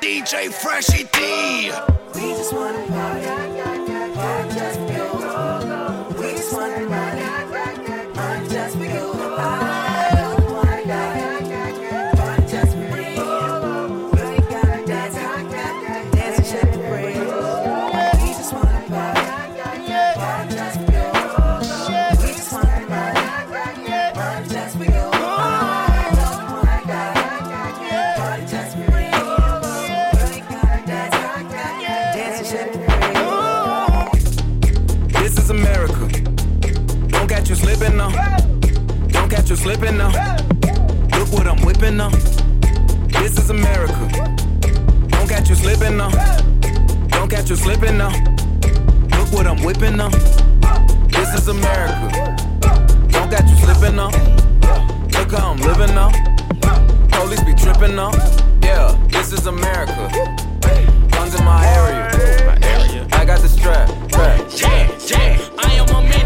DJ Freshi D. We just wanna party, catch you. Look what I'm whipping now. This is America. Don't catch you slipping now. Don't catch you slipping now. Look what I'm whipping now. This is America. Don't catch you slipping now. Look how I'm living now. Police be tripping now. Yeah, this is America. Guns in my area. My area. I got the strap. strap. Yeah, yeah, I am a menace.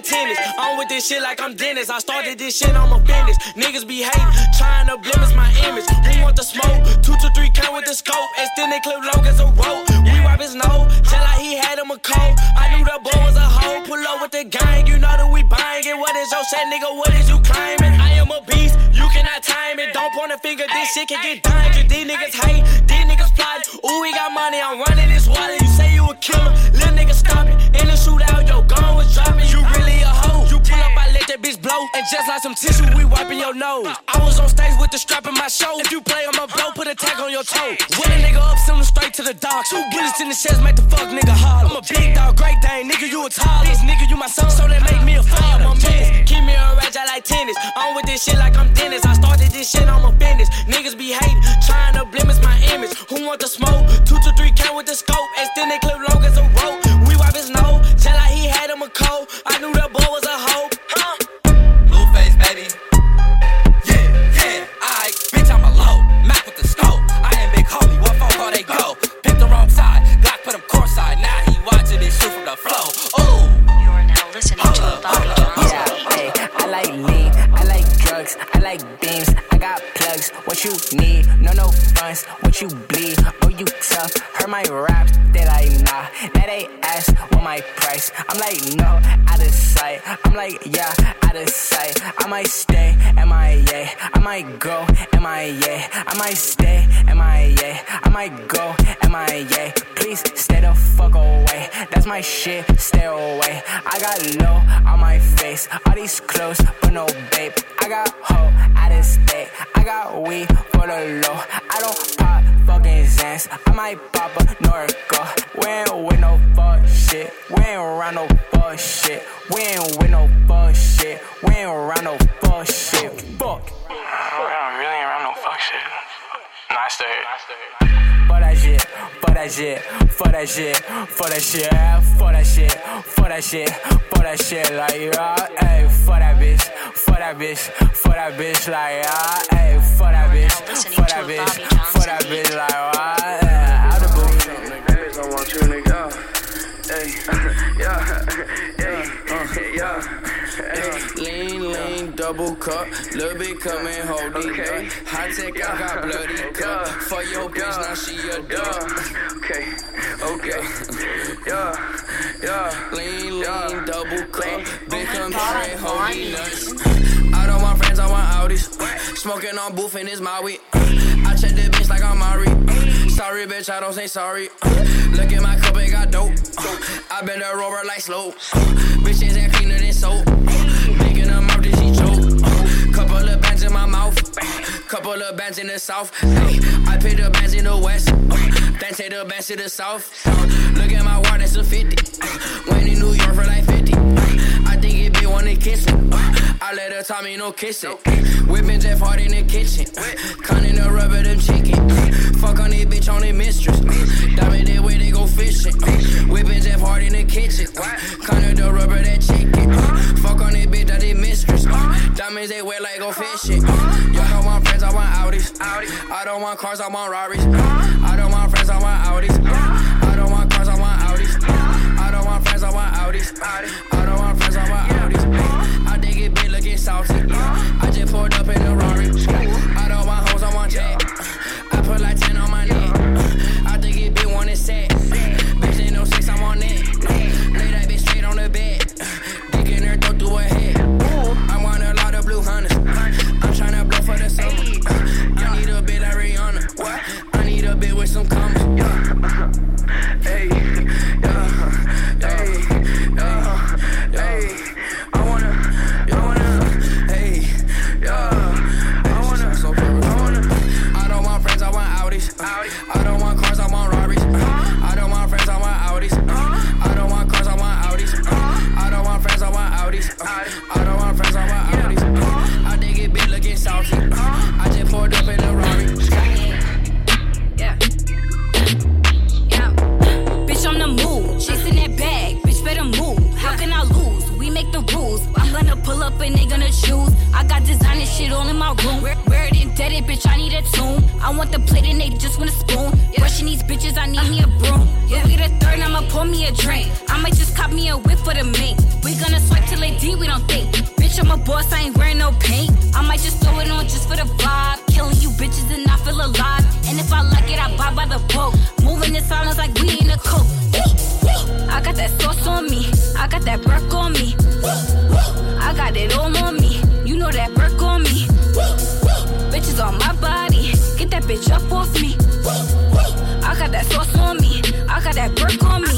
Like tennis. I'm with this shit like I'm Dennis. I started this shit, I'm a business. Niggas be hating, trying to blemish my image. Who want the smoke? Two to three count with the scope. They clip long as a rope. We wipe his nose, tell like he had him a cold. I knew that boy was a hoe. Pull up with the gang, you know that we buying it. What is your set, nigga? What is you claiming? I am a beast, you cannot time it. Don't point a finger, this shit can get dangerous. These niggas hate, these niggas plot. Ooh, we got money, I'm running this water. You say you a killer, little nigga stop it. In the shootout, just like some tissue, we wiping your nose. I was on stage with the strap in my show. If you play on my blow, put a tag on your toe. When a nigga up, send him straight to the dock. Two bullets in the chest, make the fuck nigga holler. I'm a big dog, great dane, nigga, you a tall. This nigga, you my son, so that make me a father. I'm a menace, keep me a rage, I like tennis. I'm with this shit like I'm Dennis. I started this shit, I'm a business. Niggas be hating, trying to blemish my image. Who want the smoke? Two to three count with the scope. Extend they clip long as a rope. We wipe his nose, tell like he had him a cold. I knew I got plugs. What you need? No, no funds. What you bleed? Oh, you tough. Heard my raps, they like nah. Now they ask what my price. I'm like no, out of sight. I'm like yeah, out of sight. I might stay, MIA. I might go, MIA. I might stay, MIA. I might go, MIA. Please stay the fuck away. That's my shit, stay away. I got low on my face. All these clothes, but no babe. I got hoe out of state. I got weed for the low. I don't pop fucking Xans. I might pop a Norco. We ain't with no fuck shit. We ain't around no fuck shit. We ain't with no fuck shit. We ain't around no fuck shit. Fuck. I'm really around no fuck shit. Nice day. For that shit, for that shit, for that shit, for that shit, for that shit, for that shit, for that shit, like yeah, hey, for that bitch, for that bitch, for that bitch, like yeah, hey, for that bitch, for that bitch, for that bitch, like yeah, out the booth. Niggas don't want you, nigga. Hey, yeah, hey, yeah, hey. lean, lean, double cup. Little bit coming, hold it Okay. up. High tech, I got bloody cup. For your bitch, now she a dog. Okay, okay, yeah, yeah. Lean, Yeah. lean, double cup. Big come Bottom straight, hold line. me nuts. I don't want friends, I want Audis. Smoking on booth and it's my weed. I check the bitch like I'm Mari. Sorry, bitch, I don't say sorry. Look at my cup, it got dope. I been a rover like slow. Bitches ain't cleaner than Bands in the south. Hey, I pay the bands in the west. Uh, then take the bands to the south. Uh, look at my water, that's a 50. Uh, Went in New York for like 50. Wanna kiss it. I let her tell me no kiss it. Whipping Jeff Hard in the kitchen. Uh, Cutting the rubber, them chicken. Uh, fuck on this bitch on the mistress. Uh, diamond that way they go fishing. Whipping Jeff Hard in the kitchen. Cutting the rubber, that chicken. Fuck on this bitch, that they mistress. Diamonds they wet like go fishing. Y'all don't want friends, I want Audis. I don't want cars, I want Rarries. I don't want friends, I want Audis. I don't want friends, I want Audis. I don't want friends, I want Audis. I think it big looking salty. I just pulled up in the Rari. I don't want and they gonna choose. I got designer shit all in my room. Buried and dead, it, bitch, I need a tomb. I want the plate and they just want a spoon. Yeah. Rushing these bitches, I need uh, me a broom. Yeah. We get a third, I'ma pour me a drink. I might just cop me a whip for the mink. We gonna swipe till they D, we don't think. Bitch, I'm a boss, I ain't wearing no paint. I might just throw it on just for the vibe. Killing you bitches and I feel alive. And if I like it, I buy by the boat. Moving in silence like we in a coat. I got that sauce on me. I got that burk on me. I got it all on me. You know that burk on me. Bitches on my body. Get that bitch up off me. I got that sauce on me. I got that burk on me.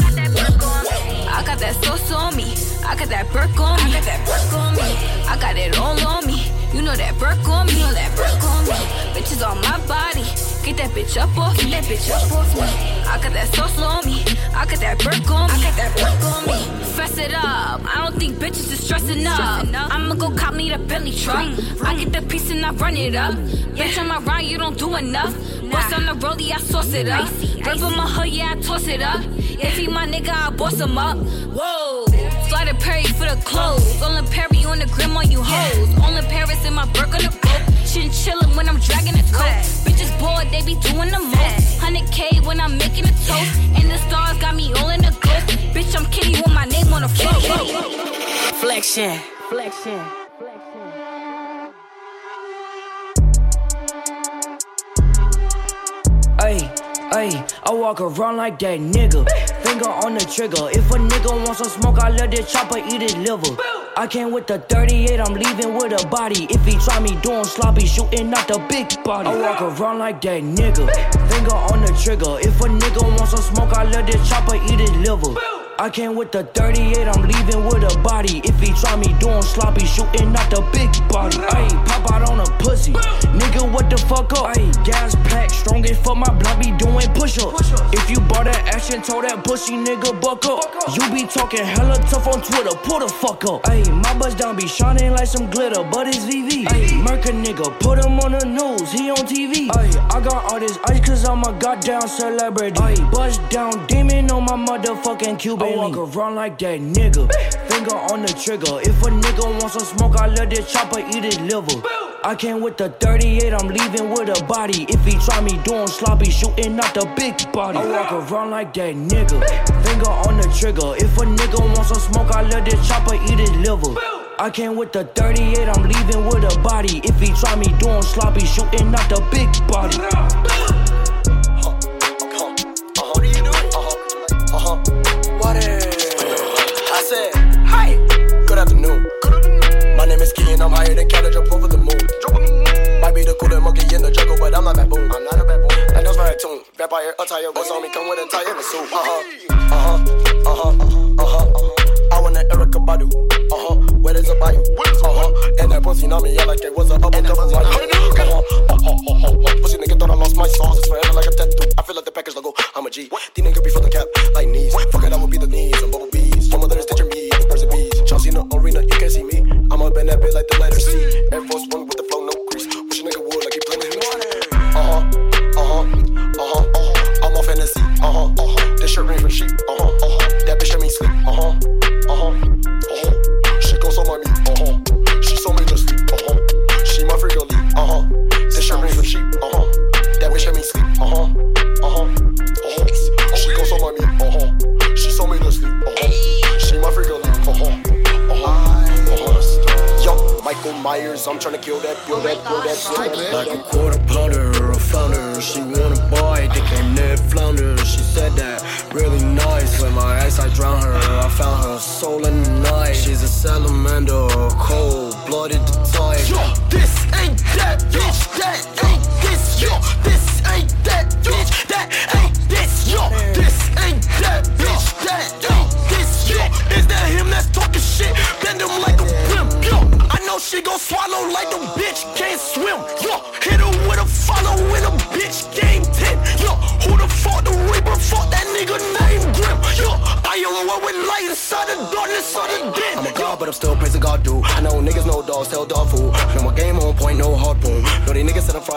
I got that sauce on me. I got that burk on me. I got that burk on me. I got it all on me. You know that burk on me. You know that on me. Bitches on my body. Get that bitch up off me. That bitch up off me. I got that sauce on me. I got that burk on me. I got that burk on me. Fess it up. I don't think bitches is stressing up. I'ma go cop me the Bentley truck. I get the piece and I run it up. Bitch, I'm around, you don't do enough. Bust on the rollie, I sauce it up. Rip on my hood, yeah, I toss it up. If he my nigga, I boss him up. Whoa. Fly to Perry for the clothes. Only Perry on the grim on you hoes. Only Paris in my burk on the boat. Chinchillin' when I'm dragging a coat. Bitches bored, they be doing the most. 100K when I'm making a toast. And the stars got me all in the ghost. Bitch, I'm kitty with my name on the floor. Flexion. Flexion. Ay, ay, I walk around like that nigga. Finger on the trigger. If a nigga wants some smoke, I let this chopper eat his liver. I came with the 38, I'm leaving with a body. If he try me doing sloppy, shooting out the big body. I walk around like that nigga. Finger on the trigger. If a nigga wants some smoke, I let this chopper eat his liver. I came with the 38, I'm leaving with a body. If he try me doing sloppy, shooting out the big body. Ayy, pop out on a pussy. Nigga, what the fuck up? Ayy, gas pack, strongest for my block, be doing push up. If you bought that action, told that pussy nigga buck up. You be talking hella tough on Twitter, pull the fuck up. Ayy, my bust down be shining like some glitter, but it's VV. Ayy, a nigga, put him on the news, he on TV. Ayy, I got all this ice cause I'm a goddamn celebrity. Ayy, bust down demon on my motherfucking Cuban. I walk around like that nigga. Finger on the trigger. If a nigga wants some smoke, I let this chopper eat his liver. I came with the 38, I'm leaving with a body. If he try me doing sloppy, shooting out the big body. Oh, I walk around like that nigga. Finger on the trigger. If a nigga wants some smoke, I let this chopper eat his liver. I came with the 38, I'm leaving with a body. If he try me doing sloppy, shooting out the big body. I'm higher than Canada, jump over the moon. Might be the coolest monkey in the jungle, but I'm not baboon. I'm not a baboon. And that's very tune. Vampire attire, what's on me? Come with a tie and a suit. Uh huh, uh huh, uh huh, uh huh, uh. I want that Erykah Badu. Uh huh, where there's a bayou. Uh huh, and that pussy on me, yeah, like it was a bubble double Uh huh, uh huh, uh huh. Pussy nigga thought I lost my sauce. It's forever like a tattoo. I feel like the Packers logo. I'm a G. These salamander,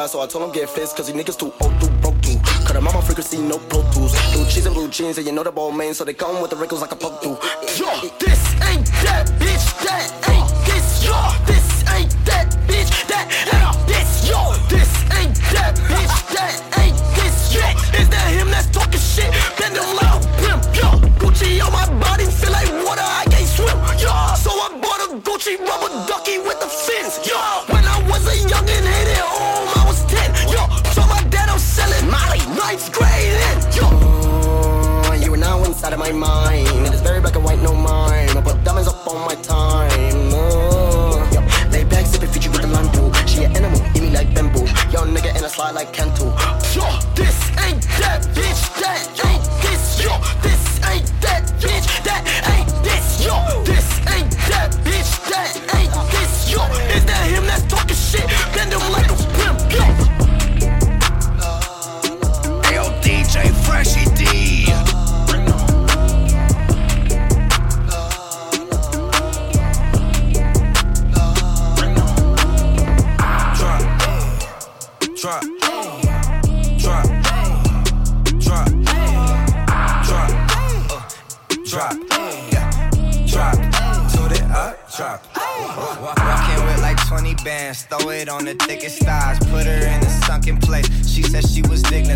on so I told them get fixed, cause these niggas too old, too broke, too. Cut them out my frequency, no pro tools. Blue cheese and blue jeans, and you know the Balmain, so they come with the wrinkles like a poke through. Yo, this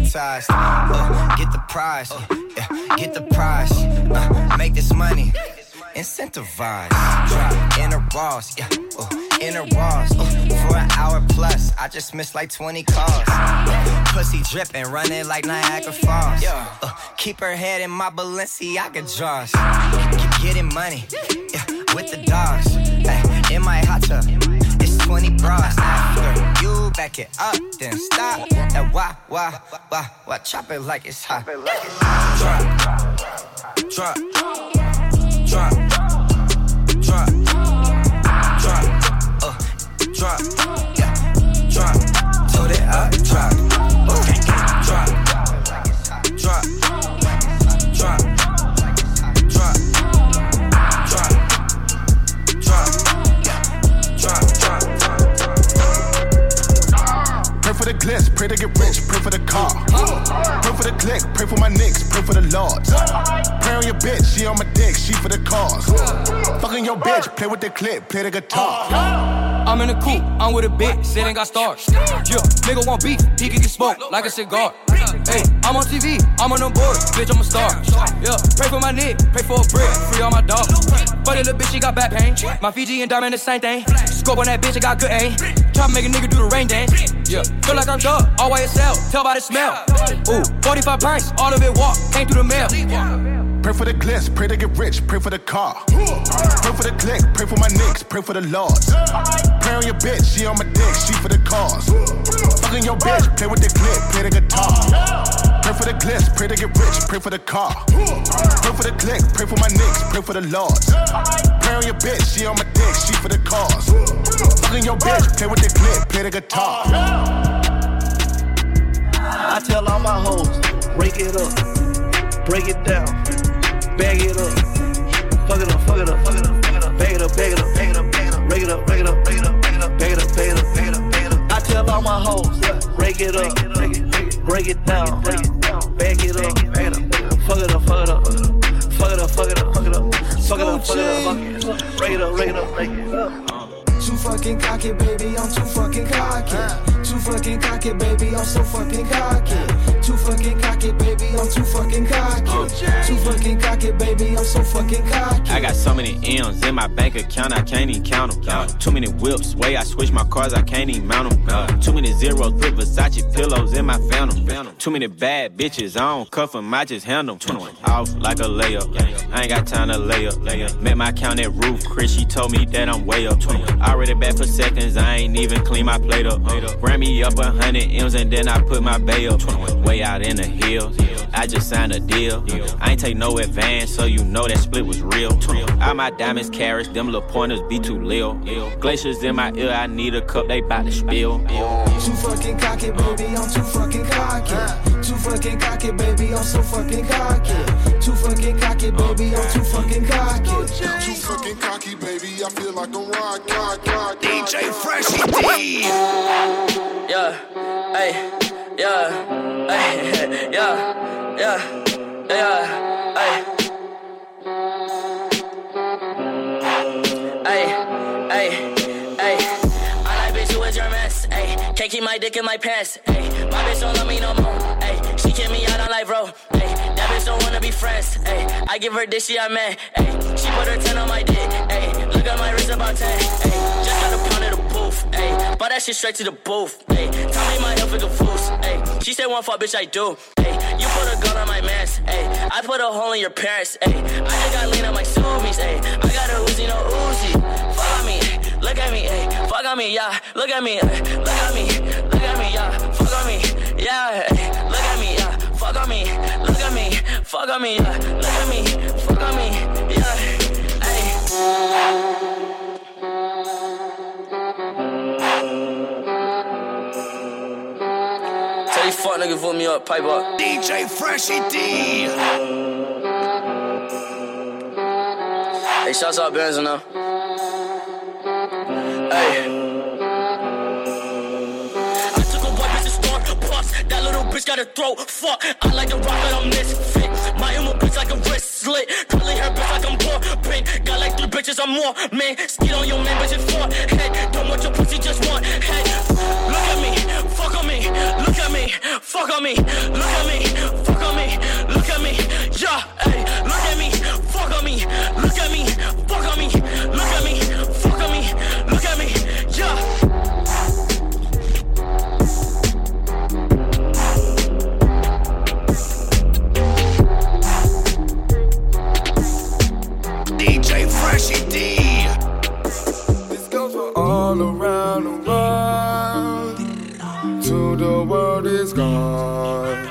dignitized. Uh, get the prize, uh, yeah, get the prize. Uh, make this money, incentivize. Drop in walls, yeah, uh, in walls. Uh, for an hour plus, I just missed like 20 calls. Uh, pussy dripping, running like Niagara Falls. Uh, keep her head in my Balenciaga drawers. Keep getting money, yeah, with the dogs. Ay, in my hot tub, 20 bras. After you back it up, then stop. That wah, wah, wah, wah, chop it like it's hot. Drop. Drop. Drop. Drop. Drop. Uh. Drop. Yeah. Drop. To the up. Drop. Glitz, pray to get rich, pray for the car. Pray for the click, pray for my nicks, pray for the lords. Pray on your bitch, she on my dick, she for the cause. Fucking your bitch, play with the clip, play the guitar. I'm in the coupe, I'm with a bitch, sitting got stars. Yeah, nigga want beef, he can get smoked like a cigar. Hey, I'm on TV, I'm on the board, bitch, I'm a star. Yeah, pray for my nick, pray for a brick, free all my dogs. Funny little bitch, she got back pain. My Fiji and diamond the same thing. Scope on that bitch, I got good aim. Try to make a nigga do the rain dance. Yeah, feel like I'm dug, all YSL, tell by the smell. Ooh, 45 pints, all of it walk, came through the mail. Pray for the glitz, pray to get rich, pray for the car. Pray for the click, pray for my nicks, pray for the lords. Pray on your bitch, she on my dick, she for the cause. Fucking your bitch, play with the clip, play the guitar. Pray for the glitz, pray to get rich, pray for the car. Pray for the click, pray for my nicks, pray for the lords. Pray on your bitch, she on my dick, she for the cause. Fucking your bitch, play with the clip, play the guitar. I tell all my hoes, break it up, break it down, bag it up. Fuck it up, fuck it up, fuck it up, fuck it up. Bag it up, bag it up, bag it up, bag it up. Rake it up, rake it up, rake it up. Bag it up, bag it up, bag it up, bag it up. I tell all my hoes, break it up, break it, down, break it up, bag it up. Fuck it up, fuck it up, fuck it up, fuck it up, fuck it up, fuck it up, fuck it up, fuck it up. Rake it up, rake it up, rake it up. Too fucking cocky, baby, I'm too fucking cocky. Too fucking cocky, baby, I'm so fucking cocky. Too fucking cocky baby, I'm too fucking cocky. Oh, too fucking cocky, baby, I'm so fucking cocky. I got so many M's in my bank account, I can't even count them. Too many whips, way I switch my cars, I can't even mount them. Too many zeros, put Versace pillows in my phantom. Too many bad bitches, I don't cuff them, I just handle them. Off like a layup, I ain't got time to lay up. Met my count at roof, Chris, she told me that I'm way up. I'm already back for seconds, I ain't even clean my plate up. Ran me up a hundred M's and then I put my bay up. Way out in the hills, I just signed a deal. I ain't take no advance, so you know that split was real. All my diamonds carats, them little pointers be too lil. Glaciers in my ear, I need a cup, they bout to spill. Too fucking cocky, baby, I'm too fucking cocky. Too fucking cocky, baby, I'm so fucking cocky. Too fucking cocky, baby, I'm too fucking cocky. Too fucking cocky, baby. I feel like a rock, rock, rock. DJ Freshi D. Yeah, hey, yeah, hey, yeah, yeah, yeah, hey. Hey, hey, hey. I like bitch who is your mess. Hey, can't keep my dick in my pants. Hey, my bitch don't love me no more. Hey, she kick me out on life, bro. Hey, that bitch don't wanna be friends. Hey, I give her dick, she a man. Hey, she put her 10 on my dick. Hey, look at my wrist about 10. Hey, Hey, bought that shit straight to the booth. Hey, tell me my health is a fool. Hey, she said one fuck, bitch, I do. Hey, you put a gun on my mans. Hey, I put a hole in your parents. Hey, I just got lean on my Subies. Hey, I got a Uzi, no Uzi. Fuck on me, look at me. Hey, fuck on me, yeah. Look at me, ay, look at me, look at me, yeah. Fuck on me, yeah. Look at me, yeah. Fuck on me, look at me, fuck on me, yeah. Look at me, fuck on me, yeah. Ay. Fuck nigga, vote me up, pipe up. DJ Freshi D. Hey, shouts out Benz now. Hey. I took a white bitch to store, bust. That little bitch got a throat. Fuck, I like to rock, but I'm misfit. My emo bitch like a wrist Curly hair bitch like I'm got like three bitches, I'm more. Man, skid on your man, bitch, it's four. Don't want your pussy, just one. Look at me, fuck on me. Look at me, fuck on me. Look at me, fuck on me, D. This goes for all around the world. To the world is gone.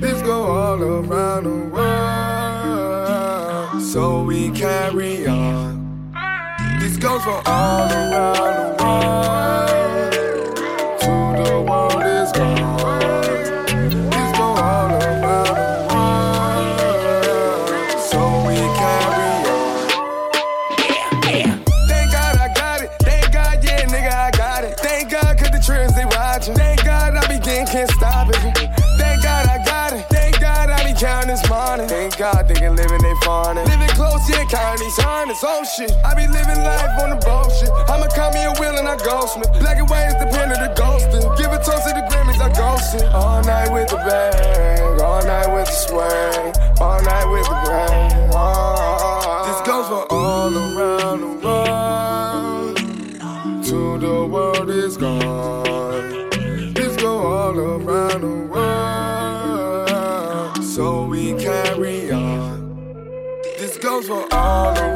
This go all around the world. So we carry on. This goes for all around the world. Counting these. Oh shit, I be living life on the bullshit. I'ma call me a wheel and I ghostman. Black and white is the pen of the ghosting. Give a toast to the Grammys, I ghosting. All night with the bang,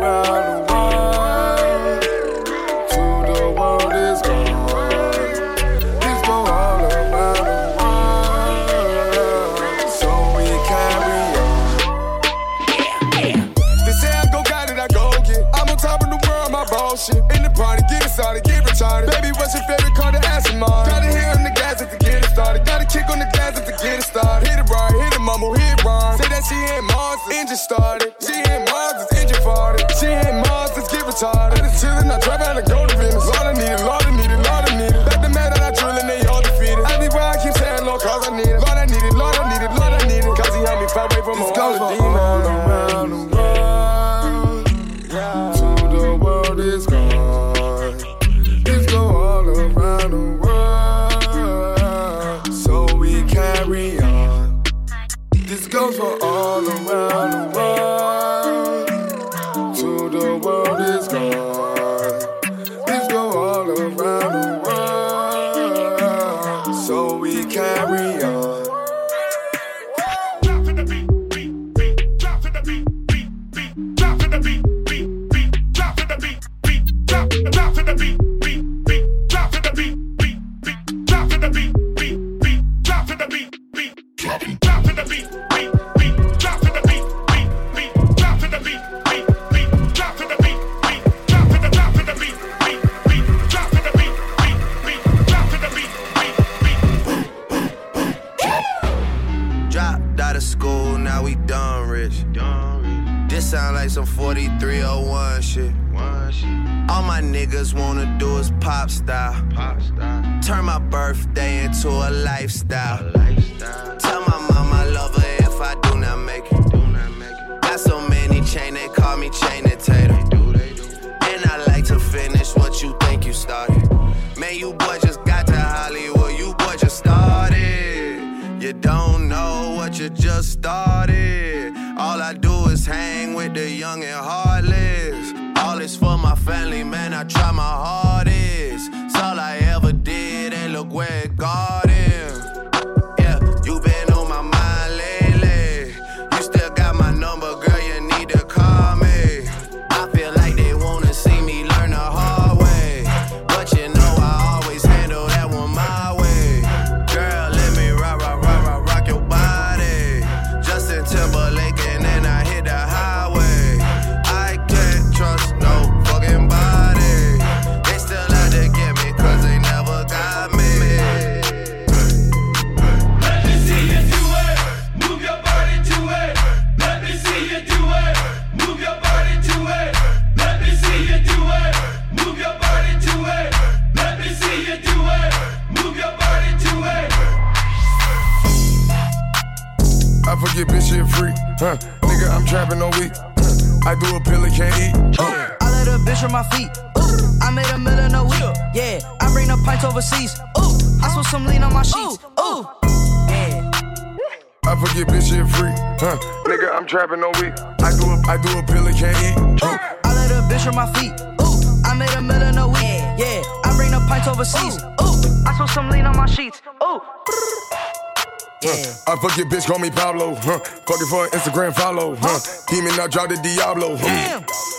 around the world. To the world is gone. This go all around the world. So we carry on. They say I go got it, I go get. I'm on top of the world, my bullshit. In the party, get it started, get retarded. Baby, what's your favorite car to ask mine? Gotta hit on the gas to get it started. Gotta kick on the gas to get it started. Hit it right, hit mumble, hit it rhyme. Say that she hit Mars, engine started. She Mars, it's engine farted. She Mars, let's get retarded. I just chillin', I drive out and go to Venus. Lord, I need it, Lord, I need it, Lord, I need it. Back the man that I drillin', they all defeated. I be where I keep saying, Lord, cause I need it. Lord, I need it, Lord, I need it, Lord, I need it. Cause he helped me fight away from all the don't know what you just started. All I do is hang with the young and heartless. All is for my family, man. I try my hardest. It's all I ever did, and look where it let a bitch on my feet. Ooh, I made a million a week. Yeah, I bring the pints overseas. Ooh, I switch some lean on my sheets. Ooh, yeah. I forget bitch shit free, huh? Nigga, I'm trapping all week. I do a, I do a pill and can't eat. Uh. I let a bitch on my feet. Ooh, I made a million a week. Yeah, I bring the pints overseas. Ooh, I switch some lean on my sheets. Ooh. Yeah. I fuck your bitch, call me Pablo. Huh? Fucking for an Instagram follow. Huh? Demon, I drop the Diablo. Huh?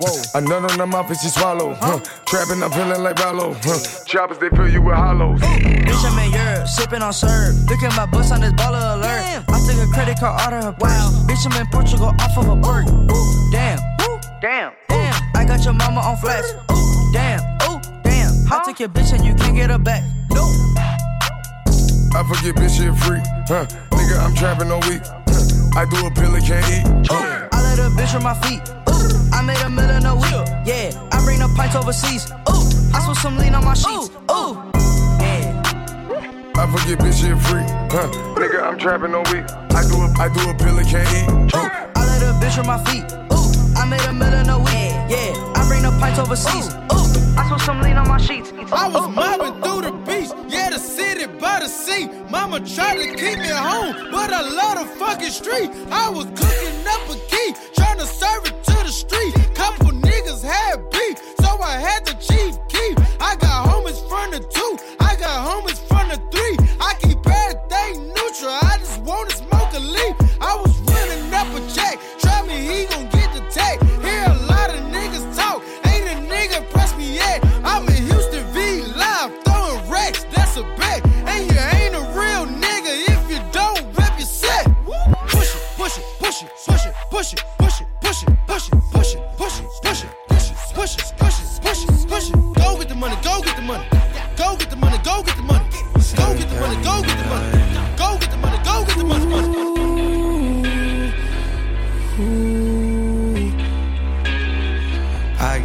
Whoa. I nut on the mouth and she swallow. Huh? Trapping, I'm feeling like Rollo. Huh? Choppers, they fill you with hollows. Bitch, I'm in Europe, sipping on syrup. Look at my bus on this baller alert. Damn. I took a credit card out of her purse. Bitch, I'm in Portugal off of a bird. Ooh, damn. Ooh, damn. Damn. I got your mama on flex. Ooh, damn. Ooh, damn. I took your bitch and you can't get her back. No. I forget bitch shit free, huh? Nigga, I'm trapping all week. Huh? I do a pill and can't eat. Uh. I let a bitch on my feet. Ooh, I made a million a week. Yeah, I bring the pints overseas. Ooh, I switch some lean on my sheets. Ooh, yeah. I forget bitch shit free, huh? Nigga, I'm trapping all week. I do a, I do a pill and can't eat. Uh. I let a bitch on my feet. Ooh, I made a million a week. Yeah, I bring the pints overseas. Ooh, I switch some lean on my sheets. I was mobbing through the beach, yeah, the city by the sea. Mama tried to keep me home, but I love the fucking street. I was cooking up a key, trying to serve it to the street.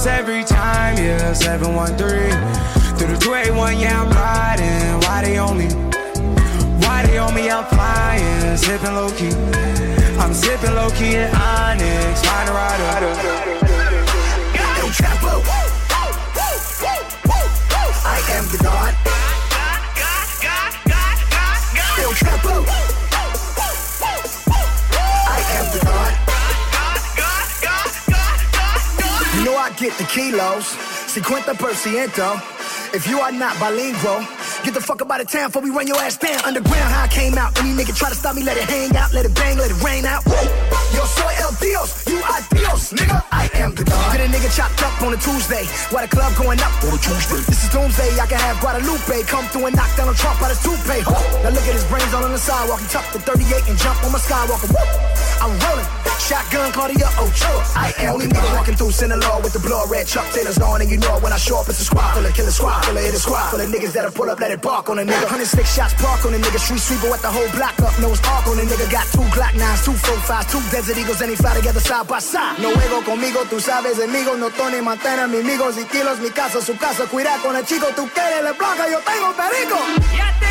Goosebumps every time, yeah. 713 through the 281, yeah, I'm riding. Why they on me? Why they on me? I'm flying, sipping low key. I'm sipping low key in Onyx, find a rider. Get the kilos, 50%. If you are not bilingual, get the fuck up out of town before we run your ass down. Underground, how I came out. Any nigga try to stop me, let it hang out, let it bang, let it rain out. Yo soy el Dios, you are Dios, nigga. I am the God. Get a nigga chopped up on a Tuesday, while the club going up on a Tuesday. This is Doomsday, I can have Guadalupe come through and knock down a Trump out his toupee. Now look at his brains all on the sidewalk. He tucked the 38 and jump on my Skywalker. Woo! I'm rolling. Shotgun Cartier Ochoa. I am only nigga walking through Sinaloa with the blood red Chuck Taylors on, and you know it when I show up, it's a squad full of killer squad full of hit a squad full of niggas that'll pull up, let it bark on a nigga. 106 shots park on a nigga, street sweeper at the whole block up, nose arc on a nigga. Got two Glock 9s, two 45s, two Desert Eagles, and he fly together side by side. No juego conmigo, tú sabes, amigos, no Tony Montana, mi amigos y kilos, mi casa, su casa, cuida con el chico, tú quieres la blanca, yo tengo perico.